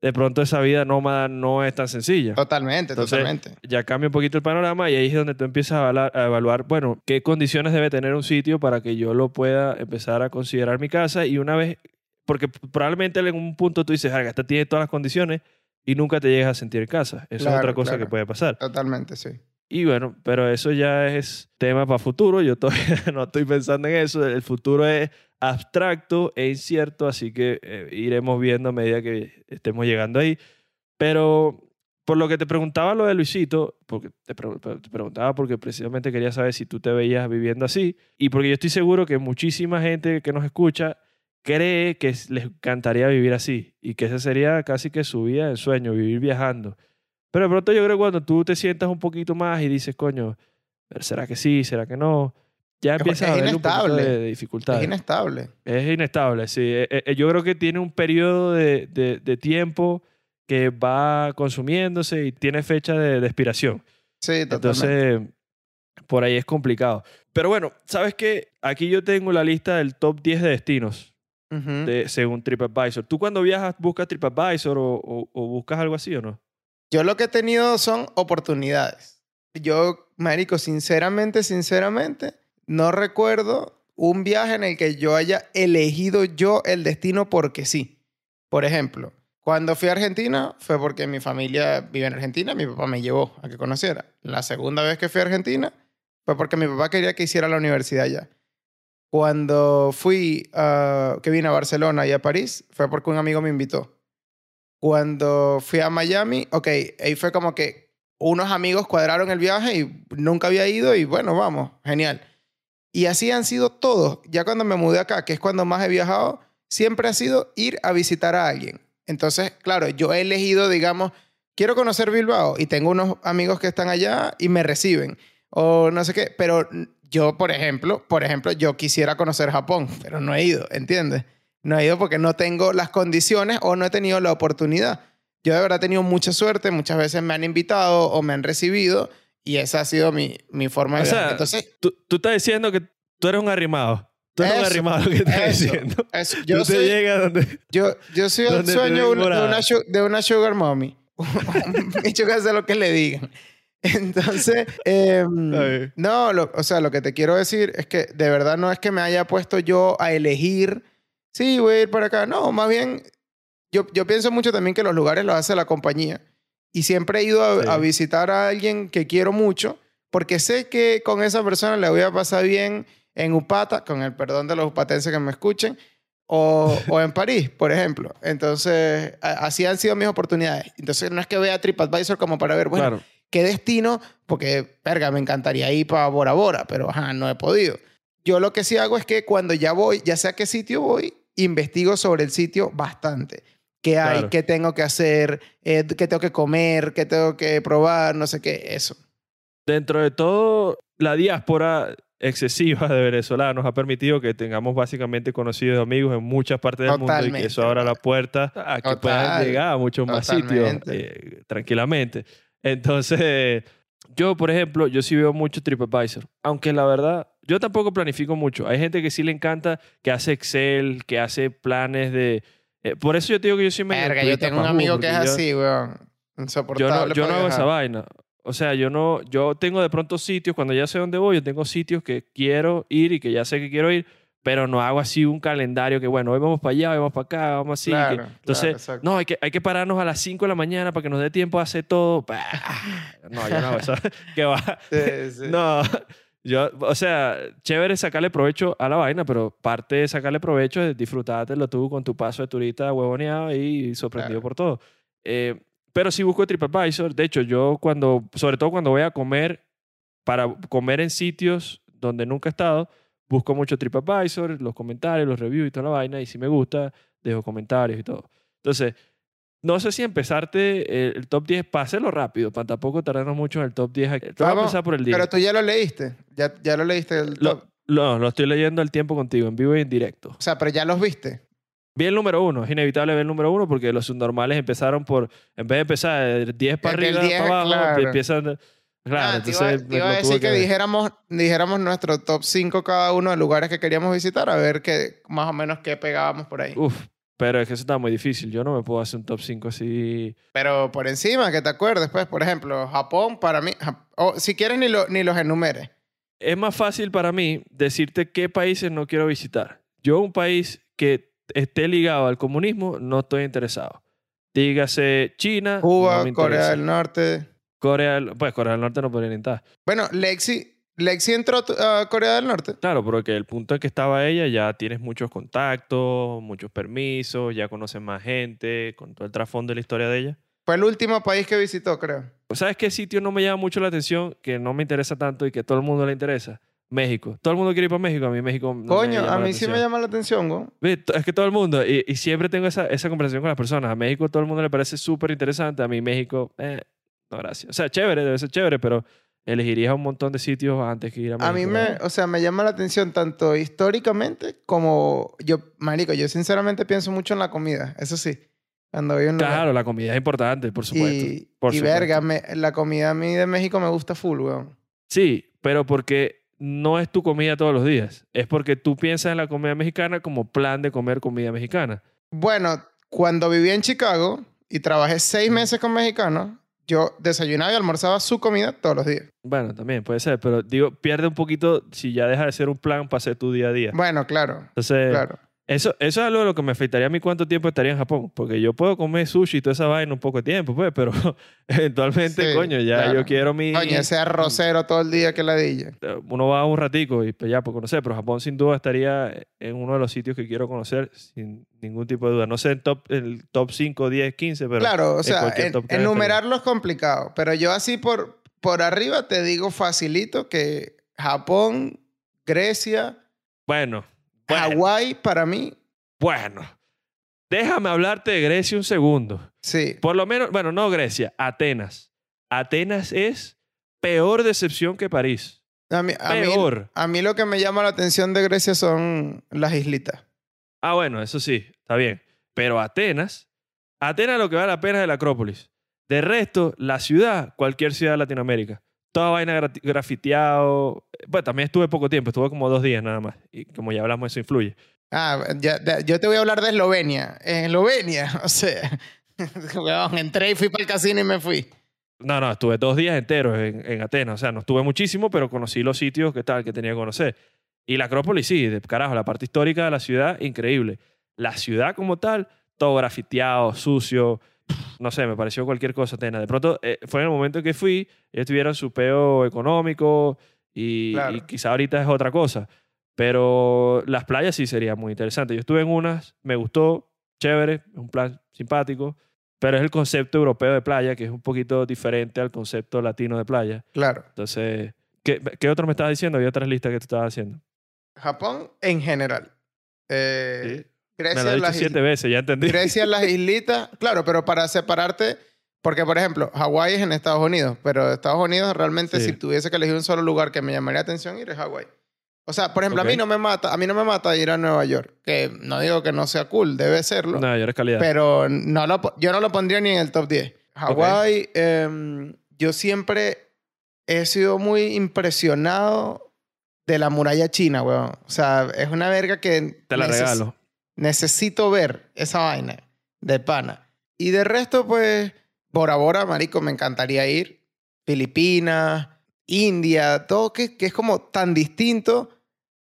de pronto esa vida nómada no es tan sencilla. Totalmente, Entonces, totalmente. ya cambia un poquito el panorama y ahí es donde tú empiezas a evaluar, a evaluar, bueno, qué condiciones debe tener un sitio para que yo lo pueda empezar a considerar mi casa y una vez, porque probablemente en un punto tú dices, "Verga, esta tiene todas las condiciones y nunca te llegas a sentir en casa. Eso es otra cosa claro. que puede pasar. Totalmente, sí. Y bueno, pero eso ya es tema para futuro. Yo todavía <laughs> no estoy pensando en eso. El futuro es abstracto e incierto, así que eh, iremos viendo a medida que estemos llegando ahí. Pero por lo que te preguntaba lo de Luisito, porque te, pre- te preguntaba porque precisamente quería saber si tú te veías viviendo así y porque yo estoy seguro que muchísima gente que nos escucha cree que es- les encantaría vivir así y que esa sería casi que su vida de sueño, vivir viajando. Pero de pronto yo creo que cuando tú te sientas un poquito más y dices, coño, ¿será que sí? ¿Será que no? Ya es a ver un poquito de, de dificultades. Es inestable. Es inestable, sí. Eh, eh, Yo creo que tiene un periodo de, de- de tiempo que va consumiéndose y tiene fecha de, de expiración. Sí, totalmente. Entonces, por ahí es complicado. Pero bueno, ¿sabes qué? Aquí yo tengo la lista del top 10 de destinos Ujú. de, según TripAdvisor. ¿Tú cuando viajas buscas TripAdvisor o, o- o buscas algo así o no? Yo lo que he tenido son oportunidades. Yo, marico, sinceramente, sinceramente, no recuerdo un viaje en el que yo haya elegido yo el destino porque sí. Por ejemplo, cuando fui a Argentina fue porque mi familia vive en Argentina, mi papá me llevó a que conociera. La segunda vez que fui a Argentina fue porque mi papá quería que hiciera la universidad allá. Cuando fui, a- que vine a Barcelona y a París, fue porque un amigo me invitó. Cuando fui a Miami, ok, ahí fue como que unos amigos cuadraron el viaje y nunca había ido y bueno, vamos, genial. Y así han sido todos. Ya cuando me mudé acá, que es cuando más he viajado, siempre ha sido ir a visitar a alguien. Entonces, claro, yo he elegido, digamos, quiero conocer Bilbao y tengo unos amigos que están allá y me reciben o no sé qué, pero yo, por ejemplo, por ejemplo, yo quisiera conocer Japón, pero no he ido, ¿entiendes? No he ido porque no tengo las condiciones o no he tenido la oportunidad. Yo de verdad he tenido mucha suerte, muchas veces me han invitado o me han recibido y esa ha sido mi, mi forma de O sea. Entonces, Tú, tú estás diciendo que tú eres un arrimado. Tú eres un Eso, arrimado lo que estás eso, diciendo. eso. Tú Yo, te soy, llegas donde... <laughs> yo, yo soy el te sueño de una, de, una, sugar mommy. <laughs> Un bicho que hace lo que le digan. <laughs> Entonces, em, no, lo- o sea, lo que te quiero decir es que de verdad no es que me haya puesto yo a elegir, sí, voy a ir para acá. No, más bien, yo, yo pienso mucho también que los lugares los hace la compañía. Y siempre he ido a, Sí. a visitar a alguien que quiero mucho porque sé que con esa persona le voy a pasar bien en Upata, con el perdón de los upatenses que me escuchen, o, o en París, por ejemplo. Entonces, así han sido mis oportunidades. Entonces, no es que vea TripAdvisor como para ver, bueno, claro. Qué destino, porque, verga, me encantaría ir para Bora Bora, pero ajá, no he podido. Yo lo que sí hago es que cuando ya voy, ya sea a qué sitio voy, investigo sobre el sitio bastante. ¿Qué hay? Claro. ¿Qué tengo que hacer? Eh, ¿Qué tengo que comer? ¿Qué tengo que probar? No sé qué, eso. Dentro de todo, la diáspora excesiva de venezolanos ha permitido que tengamos básicamente conocidos amigos en muchas partes del mundo y que Totalmente, eso abra la puerta a que Total. puedan llegar a muchos más sitios Totalmente. eh, tranquilamente. Entonces, yo, por ejemplo, yo sí veo mucho TripAdvisor, aunque la verdad, yo tampoco planifico mucho. Hay gente que sí le encanta, que hace Excel, que hace planes de... eh, por eso yo te digo que yo soy medio Verga, yo tengo un amigo que es yo- así, weón. yo Insoportable. no, yo no hago esa vaina. O sea, yo no, yo tengo de pronto sitios, cuando ya sé dónde voy, yo tengo sitios que quiero ir y que ya sé que quiero ir, pero no hago así un calendario que, bueno, hoy vamos para allá, hoy vamos para acá, vamos así. que- Claro, entonces, claro, no, hay que, hay que pararnos a las 5 de la mañana para que nos dé tiempo a hacer todo. Bah, No, yo no hago eso. <laughs> <laughs> que va. Sí, sí. No, yo, o sea, chévere sacarle provecho a la vaina, pero parte de sacarle provecho es disfrutártelo tú con tu paso de turista huevoneado y sorprendido Claro. por todo. Eh, pero si busco TripAdvisor, de hecho, yo cuando, sobre todo cuando voy a comer, para comer en sitios donde nunca he estado, busco mucho TripAdvisor, los comentarios, los reviews y toda la vaina, y si me gusta, dejo comentarios y todo. Entonces, no sé si empezarte el, el top 10 para hacerlo rápido, para tampoco tardarnos mucho en el top 10. Te voy a Vamos, empezar por el 10. Pero tú ya lo leíste. Ya, ya lo leíste. El Lo, top. lo, lo estoy leyendo al tiempo contigo, en vivo y en directo. O sea, pero ya los viste. Vi el número uno, es inevitable ver el número uno porque los subnormales empezaron por, en vez de empezar de 10 para Desde arriba, 10, para abajo, claro. empiezan... Claro, Ah, entonces... te iba a decir que, ver. dijéramos, dijéramos nuestro top 5 cada uno de lugares que queríamos visitar, a ver qué, más o menos qué pegábamos por ahí. Uf, pero es que eso está muy difícil. Yo no me puedo hacer un top 5 así... Pero por encima, que te acuerdes, pues, por ejemplo, Japón para mí, Jap- o si quieres ni, lo, ni los enumeres. Es más fácil para mí decirte qué países no quiero visitar. Yo un país que esté ligado al comunismo no estoy interesado. Dígase China, Cuba, no Corea del Norte. Corea del- pues Corea del Norte no podría ni entrar. Bueno, Lexi, Lexi entró a Corea del Norte. Claro, porque el punto en que estaba ella ya tienes muchos contactos, muchos permisos, ya conoces más gente, con todo el trasfondo de la historia de ella. Fue el último país que visitó, creo. ¿Sabes qué sitio no me llama mucho la atención, que no me interesa tanto y que todo el mundo le interesa? México. Todo el mundo quiere ir para México. A mí México no me Coño, llama a la mí sí me llama la atención, to- Es que todo el mundo, y, y siempre tengo esa, esa conversación con las personas. A México todo el mundo le parece súper interesante. A mí México, eh, no, gracias. O sea, chévere, debe ser chévere, pero elegirías un montón de sitios antes que ir a México. A mí me, o sea, me llama la atención tanto históricamente como yo, marico, yo sinceramente pienso mucho en la comida, eso sí. Cuando voy a un lugar. Claro, la comida es importante, por supuesto. Y, por y supuesto. verga, me- la comida a mí de México me gusta full, weón. Sí, pero porque no es tu comida todos los días. Es porque tú piensas en la comida mexicana como plan de comer comida mexicana. Bueno, cuando viví en Chicago y trabajé seis meses con mexicanos, yo desayunaba y almorzaba su comida todos los días. Bueno, también puede ser, pero digo, pierde un poquito si ya deja de ser un plan para hacer tu día a día. Bueno, claro, Entonces, claro. Eso, eso es algo de lo que me afectaría a mí cuánto tiempo estaría en Japón. Porque yo puedo comer sushi y toda esa vaina un poco de tiempo, pues, pero <laughs> eventualmente, Sí, coño, ya claro. yo quiero mi... Coño, ese arrocero todo el día que ladilla. Uno va un ratico y pues ya por conocer, pero Japón sin duda estaría en uno de los sitios que quiero conocer sin ningún tipo de duda. No sé en top, el top 5, 10, 15, pero... claro, o sea, en- enumerarlo es complicado, pero yo así por, por arriba te digo facilito que Japón, Grecia, Bueno, bueno, Hawái para mí, bueno. Déjame hablarte de Grecia un segundo. sí. Por lo menos, bueno, no Grecia, Atenas. Atenas es peor decepción que París. A mí, a mí- Peor. a mí lo que me llama la atención de Grecia son las islitas. Ah, bueno, eso sí, está bien. Pero Atenas, Atenas lo que vale la pena es el Acrópolis. De resto, la ciudad, cualquier ciudad de Latinoamérica. Toda vaina gra- grafiteado. Bueno, también estuve poco tiempo, estuve como dos días nada más. Y como ya hablamos, eso influye. Ah, ya- ya- yo te voy a hablar de Eslovenia. En Eslovenia, <laughs> o sea, entré y fui para el casino y me fui. No, no, estuve dos días enteros en, en Atenas. O sea, no estuve muchísimo, pero conocí los sitios que tal, que tenía que conocer. Y la Acrópolis, sí, de carajo, la parte histórica de la ciudad, increíble. La ciudad como tal, todo grafiteado, sucio. No sé, me pareció cualquier cosa, Atenas. De pronto, eh, fue en el momento que fui, ellos tuvieron su peo económico y, Claro. y quizá ahorita es otra cosa. Pero las playas sí sería muy interesante. Yo estuve en unas, me gustó, chévere, un plan simpático, pero es el concepto europeo de playa, que es un poquito diferente al concepto latino de playa. Claro. Entonces, ¿qué, qué otro me estabas diciendo? Había otras listas que tú estabas haciendo. Japón en general. Eh, Sí. Grecia, Me lo he dicho las siete islas- veces, ya entendí. Grecia, las islitas. Claro, pero para separarte, porque por ejemplo, Hawái es en Estados Unidos, pero Estados Unidos realmente Sí. si tuviese que elegir un solo lugar que me llamaría la atención ir es Hawái. O sea, por ejemplo, a mí no me mata, a mí no me mata ir a Nueva York, que no digo que no sea cool, debe serlo. No, yo eres calidad. Pero no lo, yo no lo pondría ni en el top 10. Hawái, em, yo siempre he sido muy impresionado de la muralla china, weón. O sea, es una verga que... Te la regalo. Necesito ver esa vaina de pana. Y de resto, pues, Bora Bora, marico, me encantaría ir. Filipinas, India, todo que, que es como tan distinto.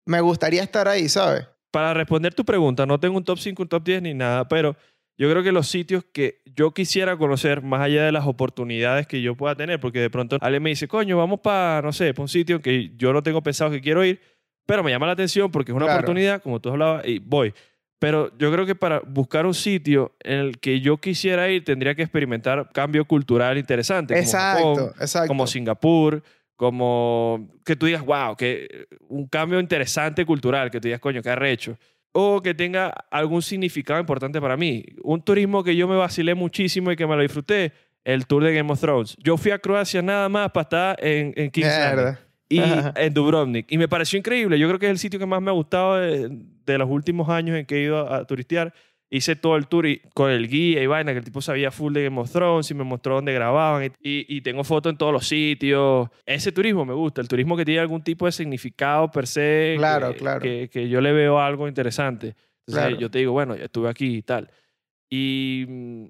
Me gustaría estar ahí, ¿sabes? Para responder tu pregunta, no tengo un top 5, un top 10 ni nada, pero yo creo que los sitios que yo quisiera conocer, más allá de las oportunidades que yo pueda tener, porque de pronto alguien me dice, coño, vamos para, no sé, para un sitio que yo no tengo pensado que quiero ir, pero me llama la atención porque es una Claro. oportunidad, como tú hablabas, y voy. Pero yo creo que para buscar un sitio en el que yo quisiera ir, tendría que experimentar cambio cultural interesante. como exacto, Japón, exacto. como Singapur, como que tú digas, wow, que un cambio interesante cultural, que tú digas, coño, qué arrecho. O que tenga algún significado importante para mí. Un turismo que yo me vacilé muchísimo y que me lo disfruté, el tour de Game of Thrones. Yo fui a Croacia nada más para estar en, en King's. Y Ajá. en Dubrovnik. Y me pareció increíble. Yo creo que es el sitio que más me ha gustado de, de los últimos años en que he ido a, a turistear. Hice todo el tour y, con el guía y vaina, que el tipo sabía full de Game of Thrones y me mostró dónde grababan. Y, y- y tengo fotos en todos los sitios. Ese turismo me gusta, el turismo que tiene algún tipo de significado per se. Claro, que, claro. Que, que yo le veo algo interesante. Entonces Claro. yo te digo, bueno, ya estuve aquí y tal. Y mm,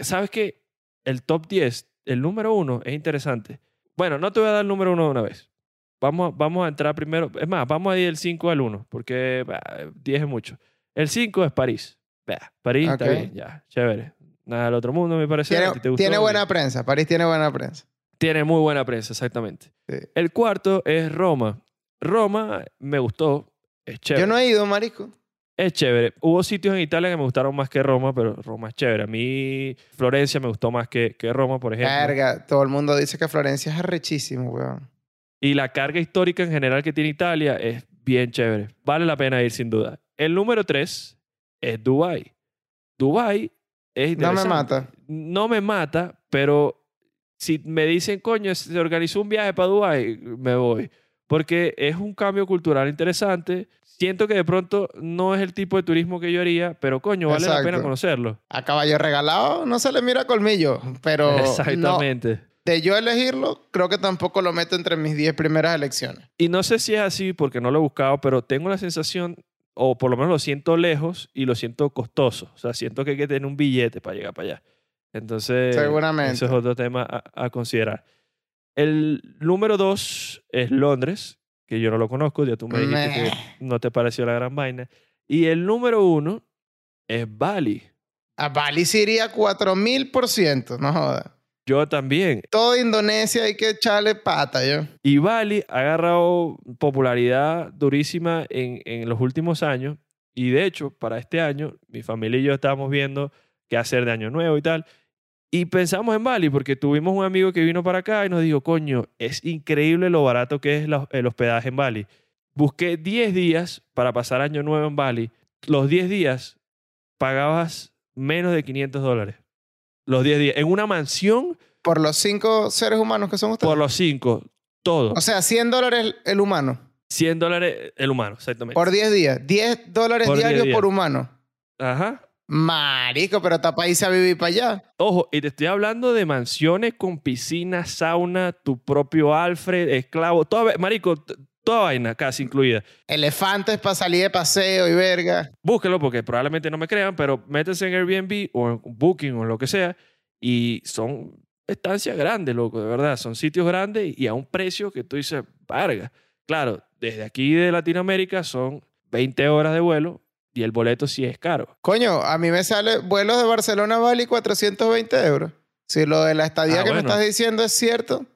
sabes que el top 10, el número uno, es interesante. Bueno, no te voy a dar el número uno de una vez. Vamos, vamos a entrar primero. Es más, vamos a ir del 5 al 1, porque bah, 10 es mucho. El 5 es París. Bah, París está bien, ya, chévere. Nada del otro mundo, me parece. Tiene, ¿A ti te gustó? tiene buena Bien. prensa. París tiene buena prensa. Tiene muy buena prensa, exactamente. Sí. El cuarto es Roma. Roma me gustó. Es chévere. Yo no he ido, marico. Es chévere. Hubo sitios en Italia que me gustaron más que Roma, pero Roma es chévere. A mí Florencia me gustó más que, que Roma, por ejemplo. Verga, todo el mundo dice que Florencia es arrechísimo, weón. Y la carga histórica en general que tiene Italia es bien chévere. Vale la pena ir sin duda. El número tres es Dubai. Dubai es No me mata. No me mata, pero si me dicen, coño, se organizó un viaje para Dubai, me voy. Porque es un cambio cultural interesante. Siento que de pronto no es el tipo de turismo que yo haría, pero coño, vale la pena Exacto. conocerlo. A caballo regalado no se le mira colmillo, pero no, Exactamente. De yo elegirlo, creo que tampoco lo meto entre mis 10 primeras elecciones. Y no sé si es así porque no lo he buscado, pero tengo la sensación, o por lo menos lo siento lejos y lo siento costoso. O sea, siento que hay que tener un billete para llegar para allá. Entonces, Seguramente. eso es otro tema a, a considerar. El número dos es Londres, que yo no lo conozco, ya tú me dijiste que no te pareció la gran vaina. Y el número uno es Bali. A Bali sí iría 4000%, no jodas. Yo también. Todo Indonesia hay que echarle pata, yo. Y Bali ha agarrado popularidad durísima en, en los últimos años. Y de hecho, para este año, mi familia y yo estábamos viendo qué hacer de año nuevo y tal. Y pensamos en Bali porque tuvimos un amigo que vino para acá y nos dijo, coño, es increíble lo barato que es el hospedaje en Bali. Busqué 10 días para pasar año nuevo en Bali. Los 10 días pagabas menos de 500 dólares. Los 10 días. En una mansión Por los cinco seres humanos que son ustedes. por los 5. Todo. O sea, 100 dólares el, humano. 100 dólares el humano, exactamente. Por 10 días. 10 dólares Por 10 diarios por humano. Ajá. Marico, pero está irse a vivir para allá. Ojo, y te estoy hablando de mansiones con piscina, sauna, tu propio Alfred, esclavo, toda, ve- marico, toda vaina casi incluida. Elefantes para salir de paseo y verga. Búsquenlo porque probablemente no me crean, pero métanse en Airbnb o en Booking o lo que sea y son estancias grandes, loco, de verdad. Son sitios grandes y a un precio que tú dices, varga. Claro, desde aquí de Latinoamérica son 20 horas de vuelo y el boleto sí es caro. Coño, a mí me sale vuelos de Barcelona a Bali 420 euros. Si lo de la estadía Ah, que me estás diciendo es cierto,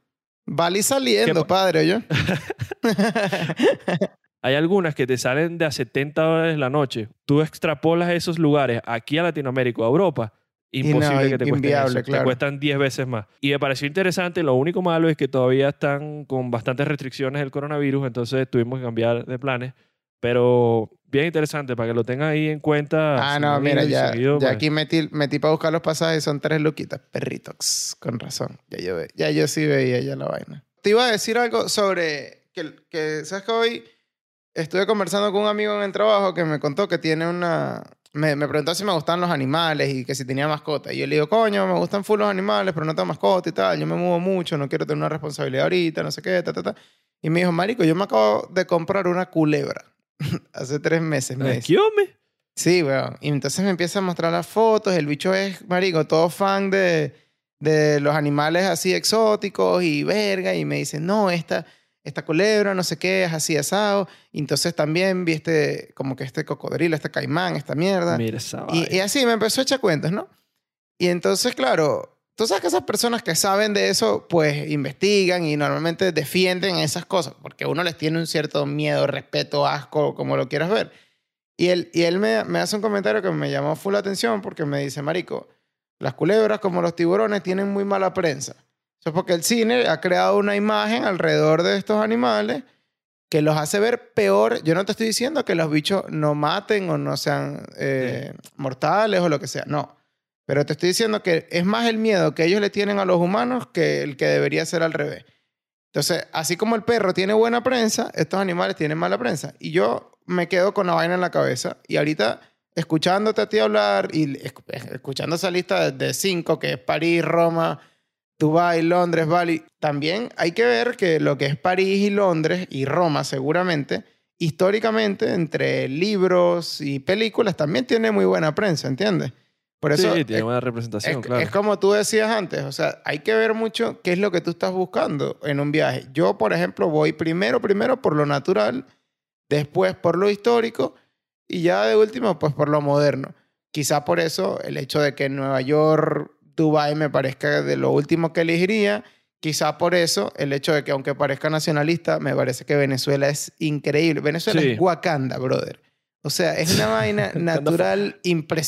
Bali saliendo, ¿Qué pa- padre, yo. <laughs> <laughs> Hay algunas que te salen de a 70 dólares la noche. Tú extrapolas esos lugares aquí a Latinoamérica o a Europa. Imposible no, que te cuesten eso. claro. Te cuestan 10 veces más. Y me pareció interesante. Lo único malo es que todavía están con bastantes restricciones del coronavirus. Entonces tuvimos que cambiar de planes. Pero bien interesante para que lo tengan ahí en cuenta. Ah, no, mira, ya, seguido, ya pues. aquí metí, metí para buscar los pasajes, son tres luquitas. Perritos, con razón. Ya yo, ve- ya yo sí veía ya la vaina. Te iba a decir algo sobre que, que, ¿sabes que hoy estuve conversando con un amigo en el trabajo que me contó que tiene una... Me, me preguntó si me gustan los animales y que si tenía mascota. Y yo le digo, coño, me gustan full los animales, pero no tengo mascota y tal. Yo me muevo mucho, no quiero tener una responsabilidad ahorita, no sé qué, ta, ta, ta. Y me dijo, marico, yo me acabo de comprar una culebra. <laughs> Hace tres meses, me dice. ¿Qué hombre? Sí, weón. Y entonces me empieza a mostrar las fotos. El bicho es, marico, todo fan de, de los animales así exóticos y verga. Y me dice, no, esta, esta culebra, no sé qué, es así asado. Y entonces también vi este, como que este cocodrilo, este caimán, esta mierda. Mira esa Y, así me empezó a echar cuentas, ¿no? Y entonces, claro, tú sabes que esas personas que saben de eso, pues investigan y normalmente defienden esas cosas, porque uno les tiene un cierto miedo, respeto, asco, como lo quieras ver. Y él, y él me, me hace un comentario que me llamó full la atención porque me dice, Marico, las culebras como los tiburones tienen muy mala prensa. Eso es porque el cine ha creado una imagen alrededor de estos animales que los hace ver peor. Yo no te estoy diciendo que los bichos no maten o no sean eh, mortales o lo que sea, no. Pero te estoy diciendo que es más el miedo que ellos le tienen a los humanos que el que debería ser al revés. Entonces, así como el perro tiene buena prensa, estos animales tienen mala prensa. Y yo me quedo con la vaina en la cabeza. Y ahorita, escuchándote a ti hablar y escu- escuchando esa lista de cinco, que es París, Roma, Dubái, Londres, Bali, también hay que ver que lo que es París y Londres y Roma seguramente, históricamente, entre libros y películas, también tiene muy buena prensa, ¿entiendes? Por eso sí, tiene es- buena representación, es, claro. es como tú decías antes, o sea, hay que ver mucho qué es lo que tú estás buscando en un viaje. Yo, por ejemplo, voy primero, primero por lo natural, después por lo histórico y ya de último, pues por lo moderno. Quizá por eso el hecho de que Nueva York, Dubái me parezca de lo último que elegiría. Quizá por eso el hecho de que aunque parezca nacionalista, me parece que Venezuela es increíble. Venezuela Sí. es Wakanda, brother. O sea, es una vaina <laughs> natural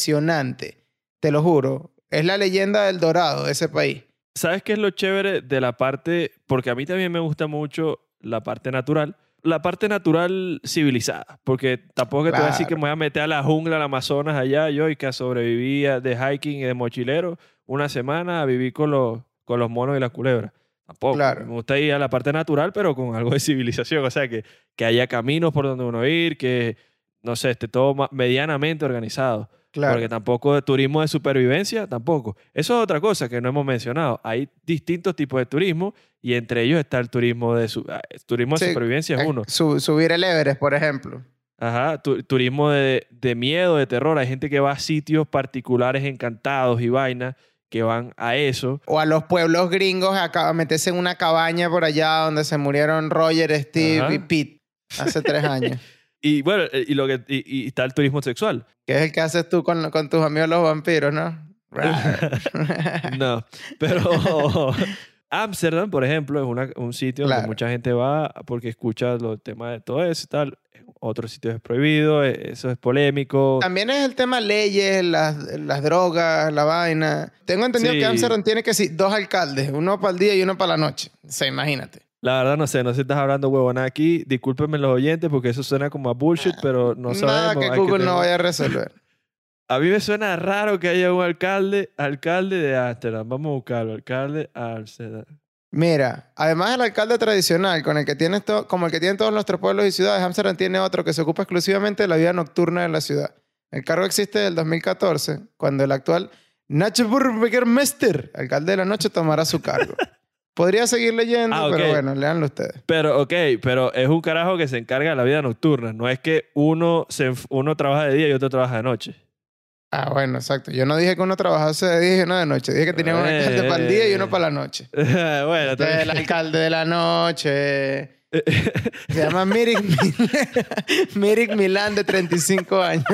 impresionante. Te lo juro. Es la leyenda del dorado de ese país. ¿Sabes qué es lo chévere de la parte? Porque a mí también me gusta mucho la parte natural. La parte natural civilizada. Porque tampoco que te voy a decir que Claro. me voy a meter a la jungla, al Amazonas allá, yo, y que sobrevivía de hiking y de mochilero una semana a vivir con los, con los monos y las culebras. Tampoco. Claro. Me gusta ir a la parte natural, pero con algo de <laughs> civilización. O sea, que, que haya caminos por donde uno ir, que, no sé, esté todo medianamente organizado. Claro. Porque tampoco de turismo de supervivencia, tampoco. Eso es otra cosa que no hemos mencionado. Hay distintos tipos de turismo y entre ellos está el turismo de, su- ah, el turismo de supervivencia es Eh, uno. su- subir el Everest, por ejemplo. Ajá, tu- turismo de, de miedo, de terror. Hay gente que va a sitios particulares encantados y vainas que van a eso. O a los pueblos gringos a meterse en una cabaña por allá donde se murieron Roger, Steve Ajá. y Pete hace tres años. <laughs> Y bueno, eh, y, lo que, y, y está el turismo sexual. que es el que haces tú con, con tus amigos los vampiros, ¿no? <laughs> No, pero <laughs> Ámsterdam, por ejemplo, es una- un sitio Claro. donde mucha gente va porque escucha los temas de todo eso y tal. Otros sitios es prohibido, eh, eso es polémico. También es el tema leyes, las, las drogas, la vaina. Tengo entendido Sí. que Amsterdam tiene que sí, dos alcaldes, uno para el día y uno para la noche. O sea, imagínate. La verdad no sé, no sé si estás hablando huevona aquí. Discúlpenme los oyentes porque eso suena como a bullshit, pero no sabemos. Nada que Google tener- no vaya a resolver. A mí me suena raro que haya un alcalde, alcalde de Ámsterdam. Vamos a buscarlo, alcalde de Ámsterdam. Mira, además del alcalde tradicional, con el que tienes to- como el que tienen todos nuestros pueblos y ciudades, Amsterdam tiene otro que se ocupa exclusivamente de la vida nocturna de la ciudad. El cargo existe desde el 2014, cuando el actual Nachburgermeister, alcalde de la noche, tomará su cargo. <laughs> Podría seguir leyendo, Ah, ok. pero bueno, leanlo ustedes. Pero, ok, pero es un carajo que se encarga de la vida nocturna. No es que uno, se, uno trabaja de día y otro trabaja de noche. Ah, bueno, exacto. Yo no dije que uno trabajase de día y uno de noche. Dije que tenía un alcalde para el día y uno para la noche. <laughs> bueno, el alcalde de la noche. <laughs> Se llama Mirik, <laughs> Mirik Milán, de 35 años.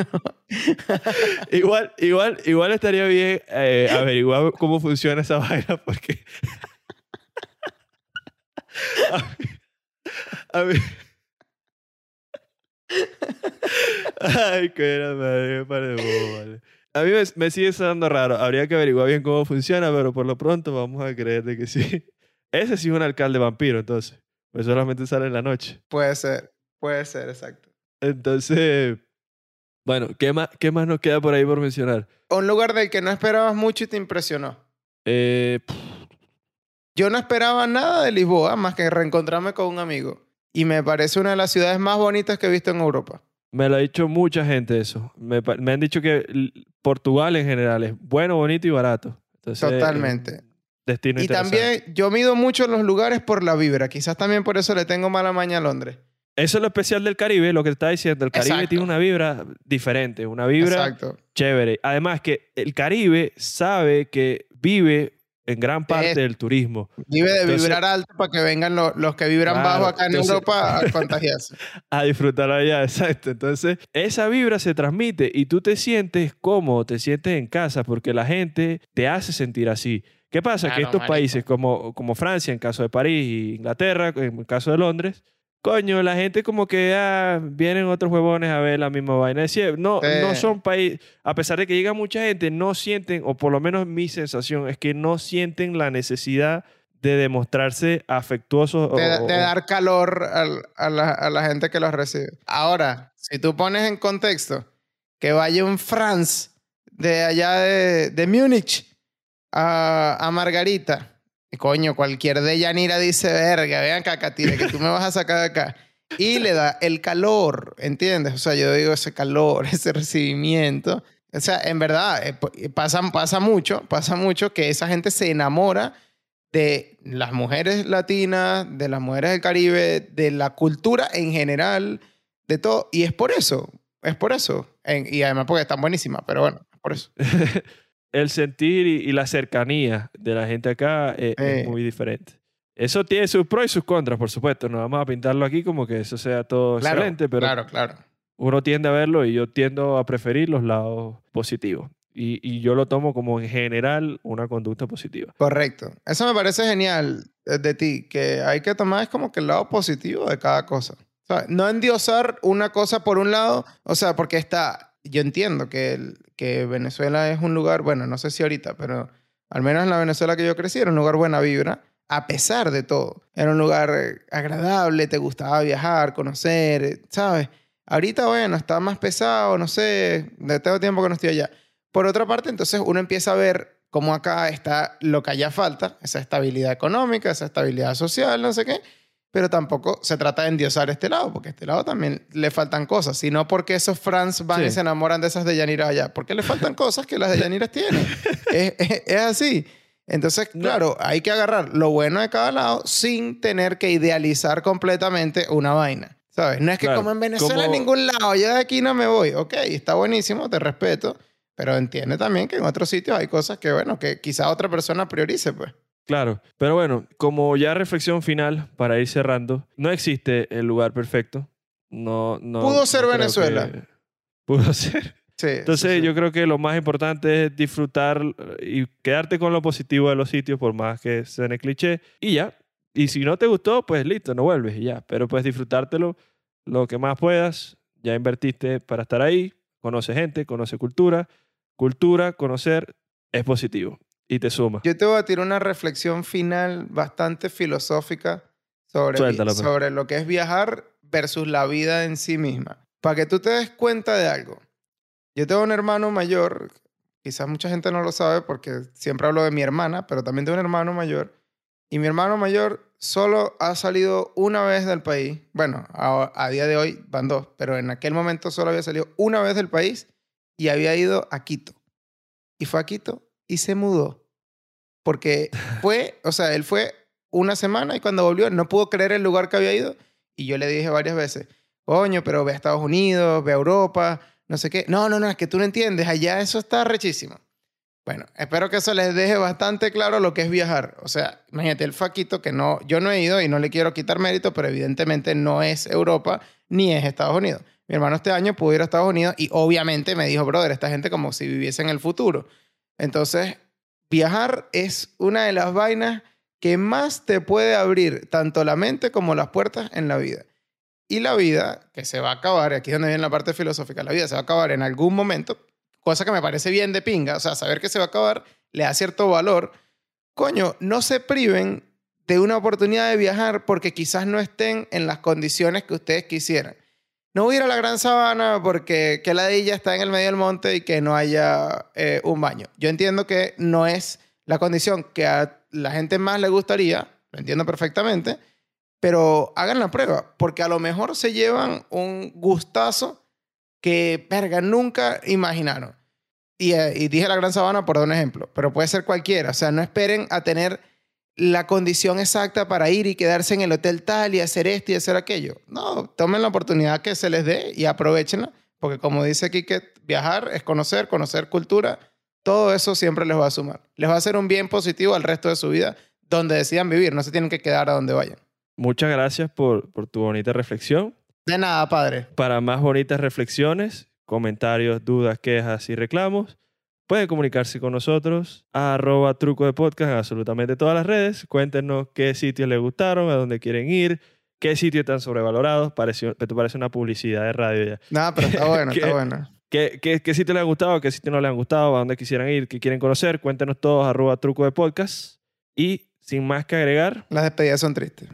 igual, igual, igual estaría bien eh, averiguar cómo funciona esa vaina porque... a mí- a mí- Ay, qué era madre, bobo, vale. A mí me, me sigue sonando raro. Habría que averiguar bien cómo funciona, pero por lo pronto vamos a creer de que sí. Ese sí es un alcalde vampiro, entonces. Pues solamente sale en la noche. Puede ser, puede ser, exacto. Entonces, bueno, ¿qué más, ¿qué más nos queda por ahí por mencionar? Un lugar del que no esperabas mucho y te impresionó. Eh, Yo no esperaba nada de Lisboa más que reencontrarme con un amigo. Y me parece una de las ciudades más bonitas que he visto en Europa. me lo ha dicho mucha gente eso. Me, han dicho que Portugal en general es bueno, bonito y barato. Entonces, Totalmente. un Destino Y también yo mido mucho los lugares por la vibra. Quizás también por eso le tengo mala maña a Londres. Eso es lo especial del Caribe, lo que te estaba diciendo. El Caribe Exacto. tiene una vibra diferente, una vibra Exacto. chévere. Además que el Caribe sabe que vive en gran parte Es- del turismo. Vive de Entonces- vibrar alto para que vengan lo- los que vibran Claro, bajo acá en entonces- Europa a <laughs> contagiarse. a disfrutar allá, <laughs> exacto. Entonces, esa vibra se transmite y tú te sientes cómodo, te sientes en casa porque la gente te hace sentir así. ¿Qué pasa? que estos marico. países como, como Francia, en caso de París, y Inglaterra, en el caso de Londres, coño, la gente como que ah, vienen otros huevones a ver la misma vaina. Es decir, no, no son países, a pesar de que llega mucha gente, no sienten, o por lo menos mi sensación es que no sienten la necesidad de demostrarse afectuosos. o- de, o- de dar calor al- a, la, a la gente que los recibe. Ahora, si tú pones en contexto que vaya un Franz de allá de, de Múnich a, a Margarita, coño, cualquier de Yanira dice, verga, vean Cacatire, que tú me vas a sacar de acá. Y le da el calor, ¿entiendes? O sea, yo digo ese calor, <laughs> ese recibimiento. O sea, en verdad, eh, pasa, pasa mucho, pasa mucho que esa gente se enamora de las mujeres latinas, de las mujeres del Caribe, de la cultura en general, de todo. Y es por eso, es por eso. En- y además porque están buenísimas, pero bueno, es por eso. <laughs> el sentir y, y la cercanía de la gente acá es, es Eh. muy diferente. Eso tiene sus pros y sus contras, por supuesto. No vamos a pintarlo aquí como que eso sea todo Claro, excelente, pero claro, claro. uno tiende a verlo y yo tiendo a preferir los lados positivos. Y, y yo lo tomo como en general una conducta positiva. Correcto. Eso me parece genial eh, de ti, que hay que tomar es como que el lado positivo de cada cosa. No endiosar una cosa por un lado, o sea, porque está, yo entiendo que, que Venezuela es un lugar, bueno, no sé si ahorita, pero al menos en la Venezuela que yo crecí era un lugar buena vibra, a pesar de todo. Era un lugar eh, agradable, te gustaba viajar, conocer, eh, ¿sabes? Ahorita, bueno, está más pesado, no sé, de tengo tiempo que no estoy allá. Por otra parte, entonces uno empieza a ver cómo acá está lo que haya falta, esa estabilidad económica, esa estabilidad social, no sé qué, pero tampoco se trata de endiosar este lado, porque a este lado también le faltan cosas, sino porque esos Franz van Sí. y se enamoran de esas de Yanira allá, porque le faltan <laughs> cosas que las de Yanira tienen. <laughs> es, es- es así. Entonces, claro, hay que agarrar lo bueno de cada lado sin tener que idealizar completamente una vaina. ¿Sabes? No es que Claro, como en Venezuela en ningún lado, yo de aquí no me voy. Ok, está buenísimo, te respeto, pero entiende también que en otros sitios hay cosas que, bueno, que quizá otra persona priorice, pues. Claro, pero bueno, como ya reflexión final para ir cerrando, no existe el lugar perfecto. No, no, Pudo ser no Venezuela. que- <laughs> Pudo ser. Sí. Entonces sí, sí. yo creo que lo más importante es disfrutar y quedarte con lo positivo de los sitios, por más que suene cliché, y ya. Y si no te gustó, pues listo, no vuelves y ya. Pero pues disfrutártelo lo que más puedas. Ya invertiste para estar ahí, conoce gente, conoce cultura. Cultura, conocer es positivo y te suma. Yo te voy a tirar una reflexión final bastante filosófica sobre, pues. sobre lo que es viajar versus la vida en sí misma. Para que tú te des cuenta de algo. Yo tengo un hermano mayor, quizás mucha gente no lo sabe porque siempre hablo de mi hermana, pero también tengo un hermano mayor Y mi hermano mayor solo ha salido una vez del país. Bueno, a, a día de hoy van dos, pero en aquel momento solo había salido una vez del país y había ido a Quito. Y fue a Quito y se mudó. Porque <laughs> fue, o sea, él fue una semana y cuando volvió no pudo creer el lugar que había ido. Y yo le dije varias veces, coño, pero ve a Estados Unidos, ve a Europa, no sé qué. No, no, no, es que tú no entiendes, allá eso está rechísimo. Bueno, espero que eso les deje bastante claro lo que es viajar. O sea, imagínate el faquito que no, yo no he ido y no le quiero quitar mérito, pero evidentemente no es Europa ni es Estados Unidos. Mi hermano este año pudo ir a Estados Unidos y obviamente me dijo, brother, esta gente como si viviese en el futuro. Entonces, viajar es una de las vainas que más te puede abrir tanto la mente como las puertas en la vida. Y la vida, que se va a acabar, aquí es donde viene la parte filosófica, la vida se va a acabar en algún momento, cosa que me parece bien de pinga, o sea, saber que se va a acabar le da cierto valor. Coño, no se priven de una oportunidad de viajar porque quizás no estén en las condiciones que ustedes quisieran. No voy ir a la Gran Sabana porque que la ella está en el medio del monte y que no haya eh, un baño. Yo entiendo que no es la condición que a la gente más le gustaría, lo entiendo perfectamente, pero hagan la prueba, porque a lo mejor se llevan un gustazo que, verga, nunca imaginaron. Y, eh, y dije la Gran Sabana por dar un ejemplo, pero puede ser cualquiera. O sea, no esperen a tener la condición exacta para ir y quedarse en el hotel tal y hacer esto y hacer aquello. No, tomen la oportunidad que se les dé y aprovechenla, porque como dice aquí que viajar es conocer, conocer cultura, todo eso siempre les va a sumar. Les va a hacer un bien positivo al resto de su vida donde decidan vivir, no se tienen que quedar a donde vayan. Muchas gracias por, por tu bonita reflexión. De nada, padre. Para más bonitas reflexiones, comentarios, dudas, quejas y reclamos, pueden comunicarse con nosotros a arroba truco de podcast en absolutamente todas las redes. Cuéntenos qué sitios les gustaron, a dónde quieren ir, qué sitios están sobrevalorados. Pareció, te parece una publicidad de radio ya. Nada, pero está bueno, <laughs> está bueno. ¿Qué, qué, qué sitio les ha gustado? ¿Qué sitio no les han gustado? ¿A dónde quisieran ir? ¿Qué quieren conocer? Cuéntenos todos arroba truco de podcast. Y sin más que agregar, Las despedidas son tristes.